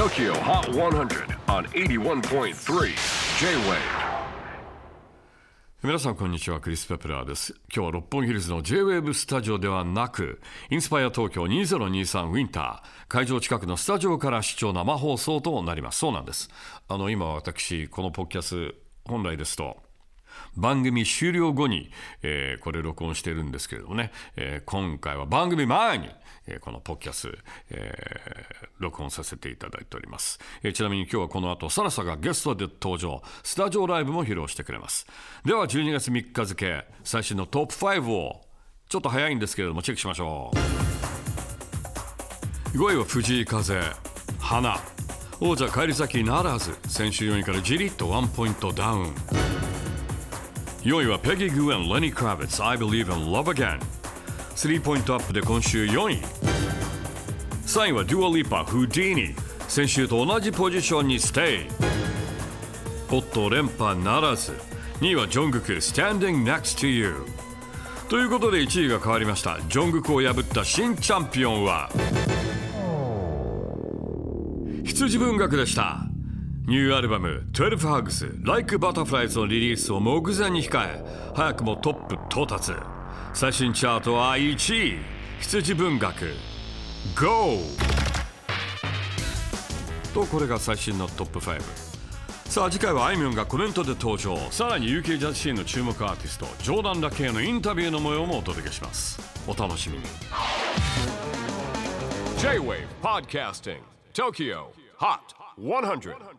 TOKYO HOT 100 on 81.3 J-WAVE. 皆さんこんにちはクリス・ペプラーです。今日は六本木ヒルズの J-WAVE スタジオではなくインスパイア東京2023ウィンター会場近くのスタジオから視聴生放送となります。そうなんです。あの今私このポッキャス本来ですと番組終了後に、えーこれ録音してるんですけれどもね、えー今回は番組前に、えーこのポッキャス、え録音させていただいております、えちなみに今日はこの後サラサがゲストで登場スタジオライブも披露してくれます。では12月3日付最新のトップ5をちょっと早いんですけれどもチェックしましょう。5位は藤井風花。王者返り咲きならず先週4位からじりっとワンポイントダウン。4位はペギー・グエン、レニー・クラビッツ、I Believe in Love Again。three point up で今週4位。3位は Dua Lipa、Houdini。先週と同じポジションに stay。ポット連覇ならず。2位はジョングク、Standing Next to You。ということで1位が変わりました。ジョングクを破った新チャンピオンは羊文学でした。ニューアルバム12 Hugs Like Butterflies のリリースを目前に控え早くもトップ到達。最新チャートは1位。羊文学 GO! とこれが最新のトップ5さあ次回はあいみょんがコメントで登場。さらに UK ジャズシーンの注目アーティストジョーダン・ラケイのインタビューの模様もお届けします。お楽しみに。J-WAVE PODCASTING TOKYO. Hot 100. 100.